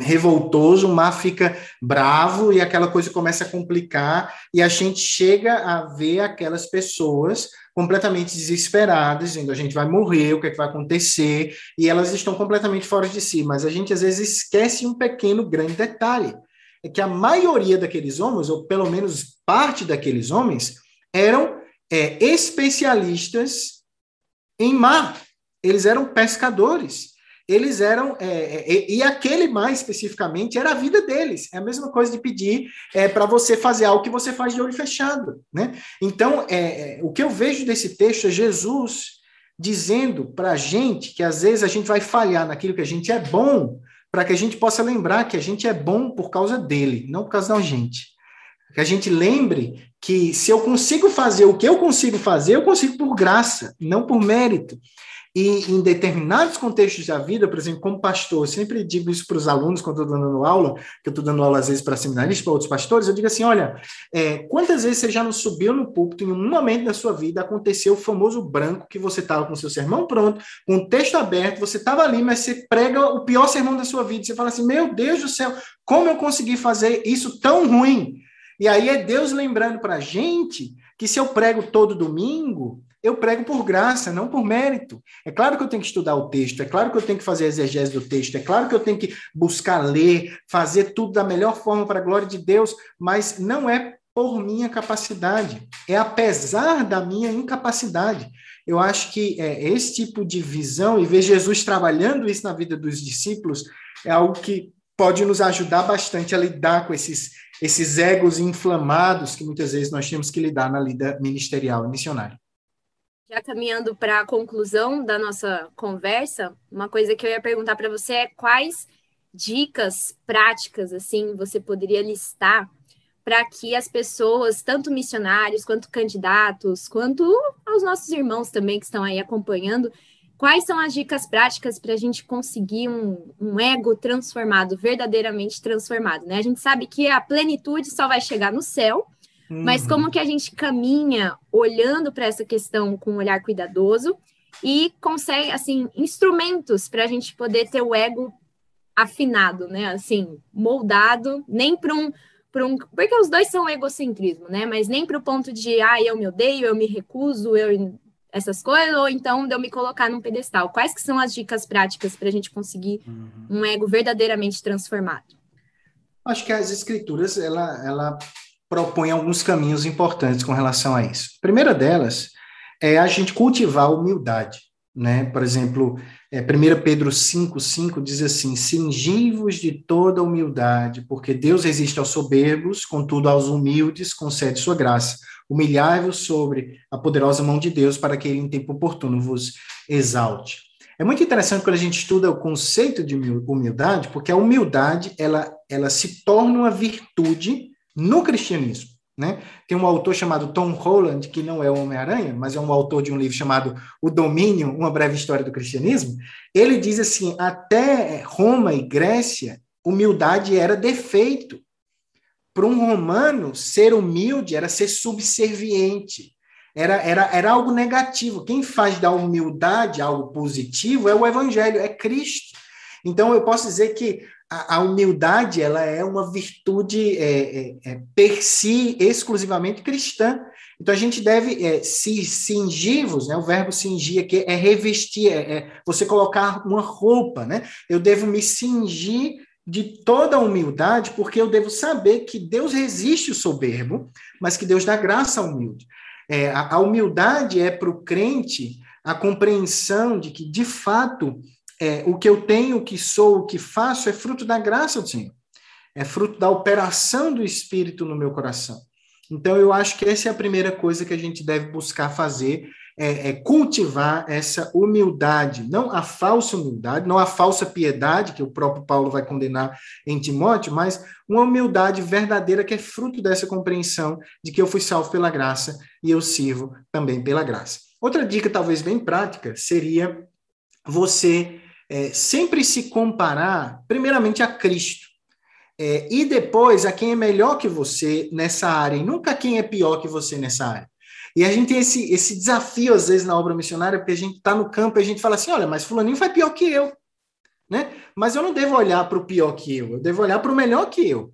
revoltoso, o mar fica bravo e aquela coisa começa a complicar e a gente chega a ver aquelas pessoas completamente desesperadas, dizendo a gente vai morrer, o que, é que vai acontecer, e elas estão completamente fora de si, mas a gente às vezes esquece um pequeno grande detalhe é que a maioria daqueles homens, ou pelo menos parte daqueles homens, eram é, especialistas em mar. Eles eram pescadores. Eles eram. É, é, e aquele mais especificamente era a vida deles. É a mesma coisa de pedir é, para você fazer algo que você faz de olho fechado. Né? Então, é, é, o que eu vejo desse texto é Jesus dizendo para a gente que às vezes a gente vai falhar naquilo que a gente é bom, para que a gente possa lembrar que a gente é bom por causa dele, não por causa da gente. Que a gente lembre que se eu consigo fazer o que eu consigo fazer, eu consigo por graça, não por mérito. E em determinados contextos da vida, por exemplo, como pastor, eu sempre digo isso para os alunos quando estou dando aula, que eu estou dando aula às vezes para seminaristas, para outros pastores, eu digo assim: olha, é, quantas vezes você já não subiu no púlpito, em um momento da sua vida aconteceu o famoso branco que você estava com seu sermão pronto, com o texto aberto, você estava ali, mas você prega o pior sermão da sua vida. Você fala assim: meu Deus do céu, como eu consegui fazer isso tão ruim? E aí é Deus lembrando para a gente que se eu prego todo domingo, eu prego por graça, não por mérito. É claro que eu tenho que estudar o texto, é claro que eu tenho que fazer a exegese do texto, é claro que eu tenho que buscar ler, fazer tudo da melhor forma para a glória de Deus, mas não é por minha capacidade, é apesar da minha incapacidade. Eu acho que é, esse tipo de visão, e ver Jesus trabalhando isso na vida dos discípulos, é algo que pode nos ajudar bastante a lidar com esses, esses egos inflamados que muitas vezes nós temos que lidar na lida ministerial e missionária. Já caminhando para a conclusão da nossa conversa, uma coisa que eu ia perguntar para você é quais dicas práticas assim você poderia listar para que as pessoas, tanto missionários quanto candidatos, quanto aos nossos irmãos também que estão aí acompanhando, quais são as dicas práticas para a gente conseguir um, um, ego transformado, verdadeiramente transformado, né? A gente sabe que a plenitude só vai chegar no céu, uhum. mas como que a gente caminha olhando para essa questão com um olhar cuidadoso e consegue, assim, instrumentos para a gente poder ter o ego afinado, né? Assim, moldado, nem para um, um. Porque os dois são egocentrismo, né? Mas nem para o ponto de, ah, eu me odeio, eu me recuso, eu essas coisas, ou então de eu me colocar num pedestal. Quais que são as dicas práticas para a gente conseguir uhum. um ego verdadeiramente transformado? Acho que as escrituras, ela, ela propõe alguns caminhos importantes com relação a isso. A primeira delas é a gente cultivar a humildade, né? Por exemplo, é, 1 Pedro 5,5 diz assim: Cingivos de toda humildade, porque Deus resiste aos soberbos, contudo aos humildes concede sua graça. Humilhai-vos sobre a poderosa mão de Deus, para que ele em tempo oportuno vos exalte. É muito interessante quando a gente estuda o conceito de humildade, porque a humildade ela, ela se torna uma virtude no cristianismo. Né? Tem um autor chamado Tom Holland, que não é o Homem-Aranha, mas é um autor de um livro chamado O Domínio, Uma Breve História do Cristianismo. Ele diz assim: até Roma e Grécia, humildade era defeito. Para um romano, ser humilde era ser subserviente, era, era, era algo negativo. Quem faz da humildade algo positivo é o evangelho, é Cristo. Então, eu posso dizer que a, a humildade ela é uma virtude é, é, é, per si exclusivamente cristã. Então a gente deve é, se cingivos, né? O verbo cingir aqui é revestir, é, é, você colocar uma roupa, né? Eu devo me cingir de toda a humildade, porque eu devo saber que Deus resiste o soberbo, mas que Deus dá graça ao humilde. É, a, a humildade é para o crente a compreensão de que, de fato, é, o que eu tenho, o que sou, o que faço é fruto da graça do Senhor. É fruto da operação do Espírito no meu coração. Então, eu acho que essa é a primeira coisa que a gente deve buscar fazer, é, é, cultivar essa humildade, não a falsa humildade, não a falsa piedade, que o próprio Paulo vai condenar em Timóteo, mas uma humildade verdadeira que é fruto dessa compreensão de que eu fui salvo pela graça e eu sirvo também pela graça. Outra dica, talvez bem prática, seria você é, sempre se comparar, primeiramente, a Cristo. É, e depois a quem é melhor que você nessa área, e nunca quem é pior que você nessa área. E a gente tem esse, esse desafio, às vezes, na obra missionária, porque a gente está no campo e a gente fala assim: olha, mas Fulaninho faz pior que eu. Né? Mas eu não devo olhar para o pior que eu, eu devo olhar para o melhor que eu.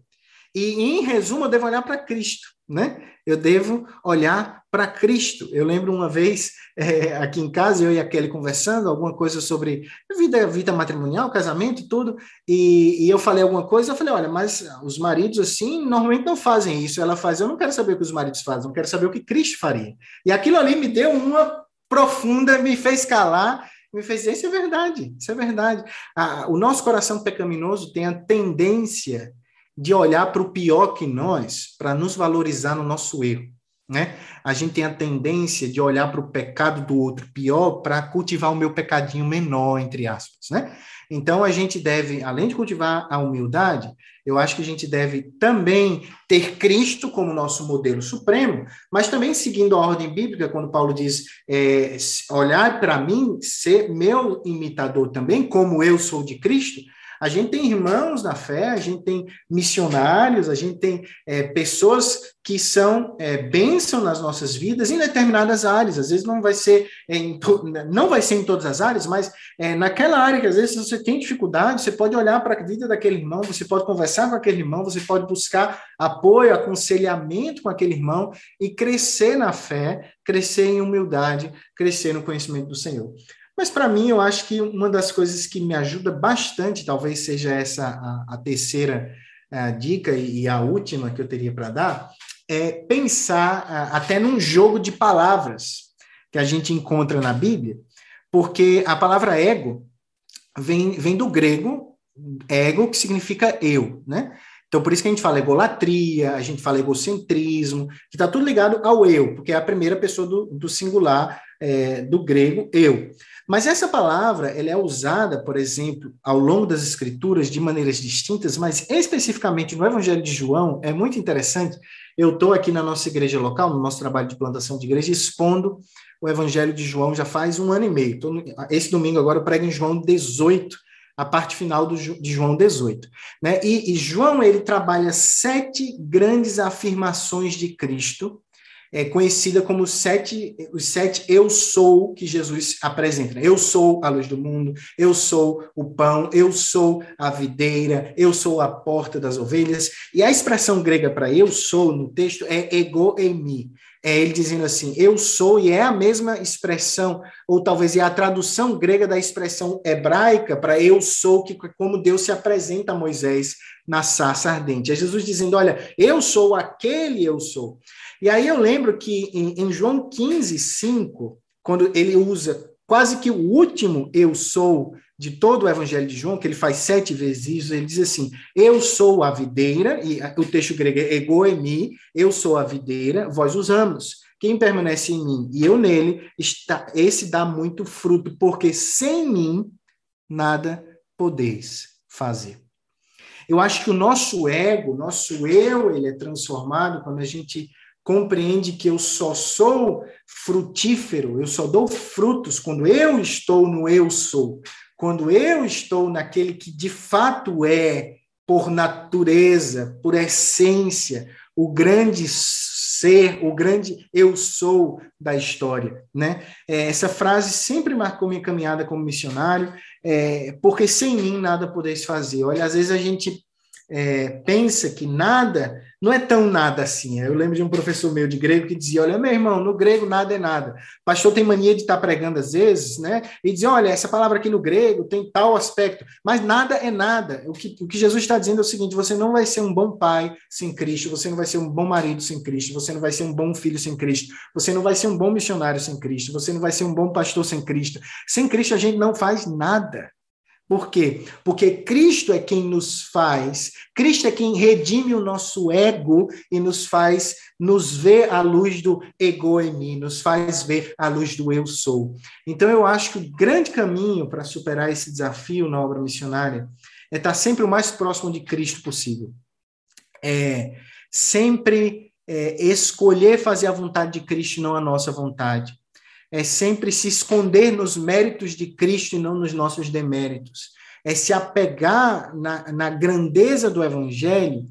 E, em resumo, eu devo olhar para Cristo né? Eu devo olhar para Cristo. Eu lembro uma vez é, aqui em casa, eu e a Kelly conversando, alguma coisa sobre vida, vida matrimonial, casamento tudo, e, e, eu falei alguma coisa, eu falei, olha, mas os maridos, assim, normalmente não fazem isso. Ela faz, eu não quero saber o que os maridos fazem, eu quero saber o que Cristo faria. E aquilo ali me deu uma profunda, me fez calar, me fez dizer, isso é verdade, isso é verdade. Ah, o nosso coração pecaminoso tem a tendência de olhar para o pior que nós, para nos valorizar no nosso erro. Né? A gente tem a tendência de olhar para o pecado do outro pior para cultivar o meu pecadinho menor, entre aspas. Né? Então, a gente deve, além de cultivar a humildade, eu acho que a gente deve também ter Cristo como nosso modelo supremo, mas também seguindo a ordem bíblica, quando Paulo diz é, olhar para mim, ser meu imitador também, como eu sou de Cristo, a gente tem irmãos na fé, a gente tem missionários, a gente tem é, pessoas que são é, bênção nas nossas vidas em determinadas áreas. Às vezes não vai ser em não vai ser em todas as áreas, mas é, naquela área que às vezes você tem dificuldade, você pode olhar para a vida daquele irmão, você pode conversar com aquele irmão, você pode buscar apoio, aconselhamento com aquele irmão e crescer na fé, crescer em humildade, crescer no conhecimento do Senhor. Mas para mim, eu acho que uma das coisas que me ajuda bastante, talvez seja essa a, a terceira a dica e a última que eu teria para dar, é pensar a, até num jogo de palavras que a gente encontra na Bíblia, porque a palavra ego vem, vem do grego ego, que significa eu, né? Então, por isso que a gente fala egolatria, a gente fala egocentrismo, que está tudo ligado ao eu, porque é a primeira pessoa do, do singular é, do grego, eu. Mas essa palavra ela é usada, por exemplo, ao longo das escrituras de maneiras distintas, mas especificamente no Evangelho de João é muito interessante eu estou aqui na nossa igreja local, no nosso trabalho de plantação de igreja, expondo o Evangelho de João já faz um ano e meio. Tô, esse domingo agora eu prego em João 18, a parte final do, de João 18. Né? E, e João ele trabalha sete grandes afirmações de Cristo é conhecida como sete, os sete eu sou que Jesus apresenta. Eu sou a luz do mundo, eu sou o pão, eu sou a videira, eu sou a porta das ovelhas. E a expressão grega para eu sou no texto é ego emi. É ele dizendo assim, eu sou, e é a mesma expressão, ou talvez é a tradução grega da expressão hebraica para eu sou, que como Deus se apresenta a Moisés na sarça ardente. É Jesus dizendo, olha, eu sou aquele eu sou. E aí eu lembro que em, em João 15, 5, quando ele usa quase que o último eu sou de todo o Evangelho de João, que ele faz sete vezes isso, ele diz assim: Eu sou a videira, e o texto grego é ego emi, eu sou a videira, vós os ramos. Quem permanece em mim e eu nele, está, esse dá muito fruto, porque sem mim nada podeis fazer. Eu acho que o nosso ego, nosso eu, ele é transformado quando a gente compreende que eu só sou frutífero, eu só dou frutos quando eu estou no eu sou, quando eu estou naquele que de fato é, por natureza, por essência, o grande ser, o grande eu sou da história, né? É, essa frase sempre marcou minha caminhada como missionário, é, porque sem mim nada podeis fazer. Olha, às vezes a gente é, pensa que nada não é tão nada assim. Eu lembro de um professor meu de grego que dizia: Olha, meu irmão, no grego nada é nada. O pastor tem mania de estar pregando às vezes, né? E dizer: Olha, essa palavra aqui no grego tem tal aspecto, mas nada é nada. O que, o que Jesus está dizendo é o seguinte: você não vai ser um bom pai sem Cristo, você não vai ser um bom marido sem Cristo, você não vai ser um bom filho sem Cristo, você não vai ser um bom missionário sem Cristo, você não vai ser um bom pastor sem Cristo. Sem Cristo a gente não faz nada. Por quê? Porque Cristo é quem nos faz, Cristo é quem redime o nosso ego e nos faz nos ver à luz do ego em mim, nos faz ver à luz do eu sou. Então eu acho que o grande caminho para superar esse desafio na obra missionária é estar sempre o mais próximo de Cristo possível. É sempre é, escolher fazer a vontade de Cristo não a nossa vontade é sempre se esconder nos méritos de Cristo e não nos nossos deméritos. É se apegar na, na grandeza do Evangelho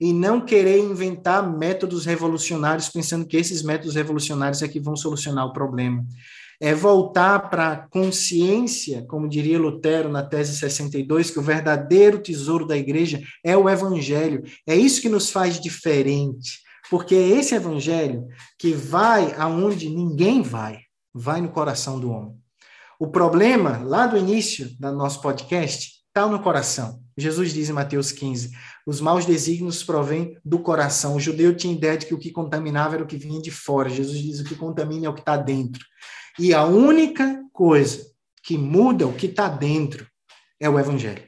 e não querer inventar métodos revolucionários, pensando que esses métodos revolucionários é que vão solucionar o problema. É voltar para a consciência, como diria Lutero na tese 62, que o verdadeiro tesouro da igreja é o evangelho. É isso que nos faz diferente, porque é esse evangelho que vai aonde ninguém vai vai no coração do homem. O problema, lá do início do nosso podcast, está no coração. Jesus diz em Mateus 15: os maus desígnios provêm do coração. O judeu tinha ideia de que o que contaminava era o que vinha de fora. Jesus diz: o que contamina é o que está dentro. E a única coisa que muda o que está dentro é o evangelho.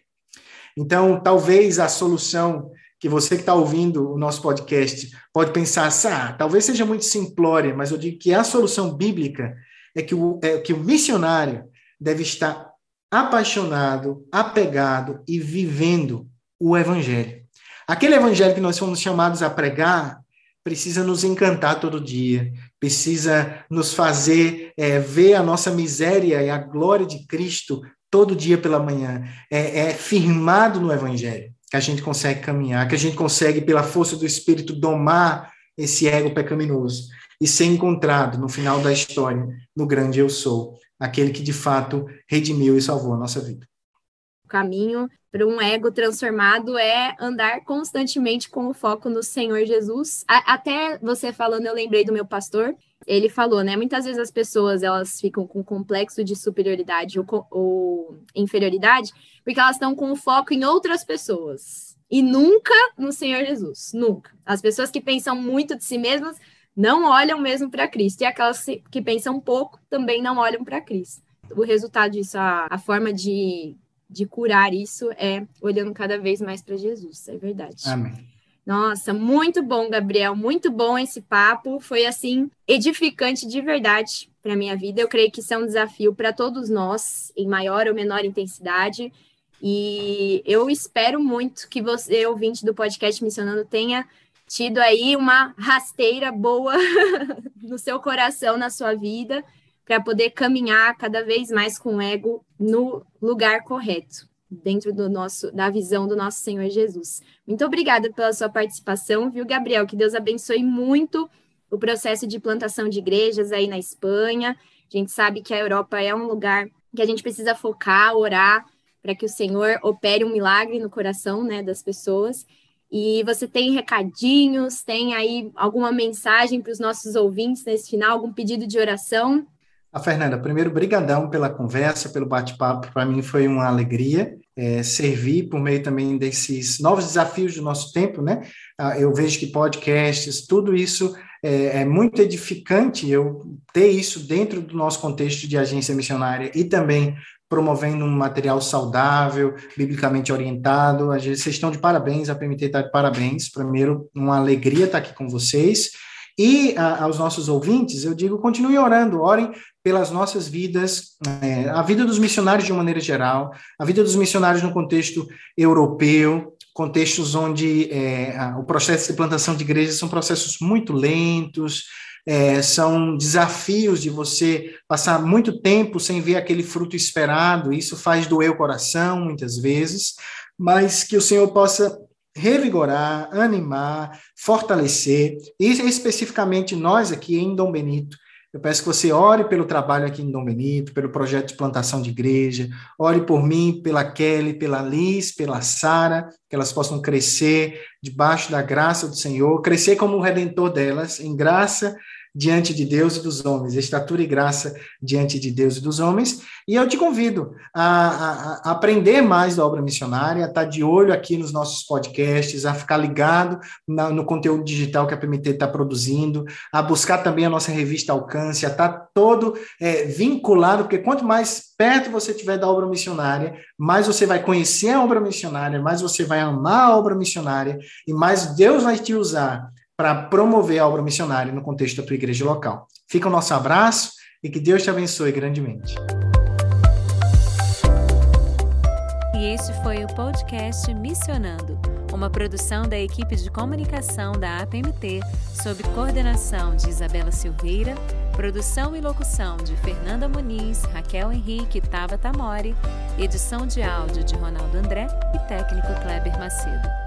Então, talvez a solução que você que está ouvindo o nosso podcast pode pensar, assim, ah, talvez seja muito simplória, mas eu digo que a solução bíblica é que o, é que o missionário deve estar apaixonado, apegado e vivendo o evangelho. Aquele evangelho que nós fomos chamados a pregar precisa nos encantar todo dia, precisa nos fazer é, ver a nossa miséria e a glória de Cristo todo dia pela manhã. É, é firmado no evangelho que a gente consegue caminhar, que a gente consegue, pela força do Espírito, domar esse ego pecaminoso e ser encontrado no final da história no grande eu sou, aquele que de fato redimiu e salvou a nossa vida. O caminho para um ego transformado é andar constantemente com o foco no Senhor Jesus. A até você falando, eu lembrei do meu pastor. Ele falou, né? Muitas vezes as pessoas elas ficam com complexo de superioridade ou, ou inferioridade porque elas estão com o foco em outras pessoas e nunca no Senhor Jesus, nunca. As pessoas que pensam muito de si mesmas não olham mesmo para Cristo. E aquelas que pensam pouco também não olham para Cristo. O resultado disso, a, a forma de, de curar isso é olhando cada vez mais para Jesus, é verdade. Amém. Nossa, muito bom, Gabriel, muito bom esse papo. Foi assim edificante de verdade para minha vida. Eu creio que isso é um desafio para todos nós, em maior ou menor intensidade. E eu espero muito que você, ouvinte do podcast Missionando, tenha tido aí uma rasteira boa no seu coração, na sua vida, para poder caminhar cada vez mais com o ego no lugar correto, dentro do nosso da visão do nosso Senhor Jesus. Muito obrigada pela sua participação, viu, Gabriel? Que Deus abençoe muito o processo de plantação de igrejas aí na Espanha. A gente sabe que a Europa é um lugar que a gente precisa focar, orar, para que o Senhor opere um milagre no coração né, das pessoas. E você tem recadinhos, tem aí alguma mensagem para os nossos ouvintes nesse final, algum pedido de oração? A Fernanda, primeiro, brigadão pela conversa, pelo bate-papo. Para mim foi uma alegria é, servir por meio também desses novos desafios do nosso tempo, né? Ah, eu vejo que podcasts, tudo isso é, é, muito edificante eu ter isso dentro do nosso contexto de agência missionária e também promovendo um material saudável, biblicamente orientado. Vocês estão de parabéns, a PMT está de parabéns. Primeiro, uma alegria estar aqui com vocês. E a, aos nossos ouvintes, eu digo, continuem orando, orem pelas nossas vidas, é, a vida dos missionários de uma maneira geral, a vida dos missionários no contexto europeu, contextos onde é, a, o processo de plantação de igrejas são processos muito lentos, é, são desafios de você passar muito tempo sem ver aquele fruto esperado, isso faz doer o coração muitas vezes, mas que o Senhor possa revigorar, animar, fortalecer, e especificamente nós aqui em Dom Benito, eu peço que você ore pelo trabalho aqui em Dom Benito, pelo projeto de plantação de igreja, ore por mim, pela Kelly, pela Liz, pela Sara, que elas possam crescer debaixo da graça do Senhor, crescer como o redentor delas, em graça diante de Deus e dos homens, estatura e graça diante de Deus e dos homens. E eu te convido a, a, a, aprender mais da obra missionária, a estar de olho aqui nos nossos podcasts, a ficar ligado na, no conteúdo digital que a PMT está produzindo, a buscar também a nossa revista Alcance, a estar todo é, vinculado, porque quanto mais perto você estiver da obra missionária, mais você vai conhecer a obra missionária, mais você vai amar a obra missionária e mais Deus vai te usar para promover a obra missionária no contexto da tua igreja local. Fica o nosso abraço e que Deus te abençoe grandemente. E este foi o podcast Missionando, uma produção da equipe de comunicação da APMT, sob coordenação de Isabela Silveira, produção e locução de Fernanda Muniz, Raquel Henrique e Tava Tamori, edição de áudio de Ronaldo André e técnico Kleber Macedo.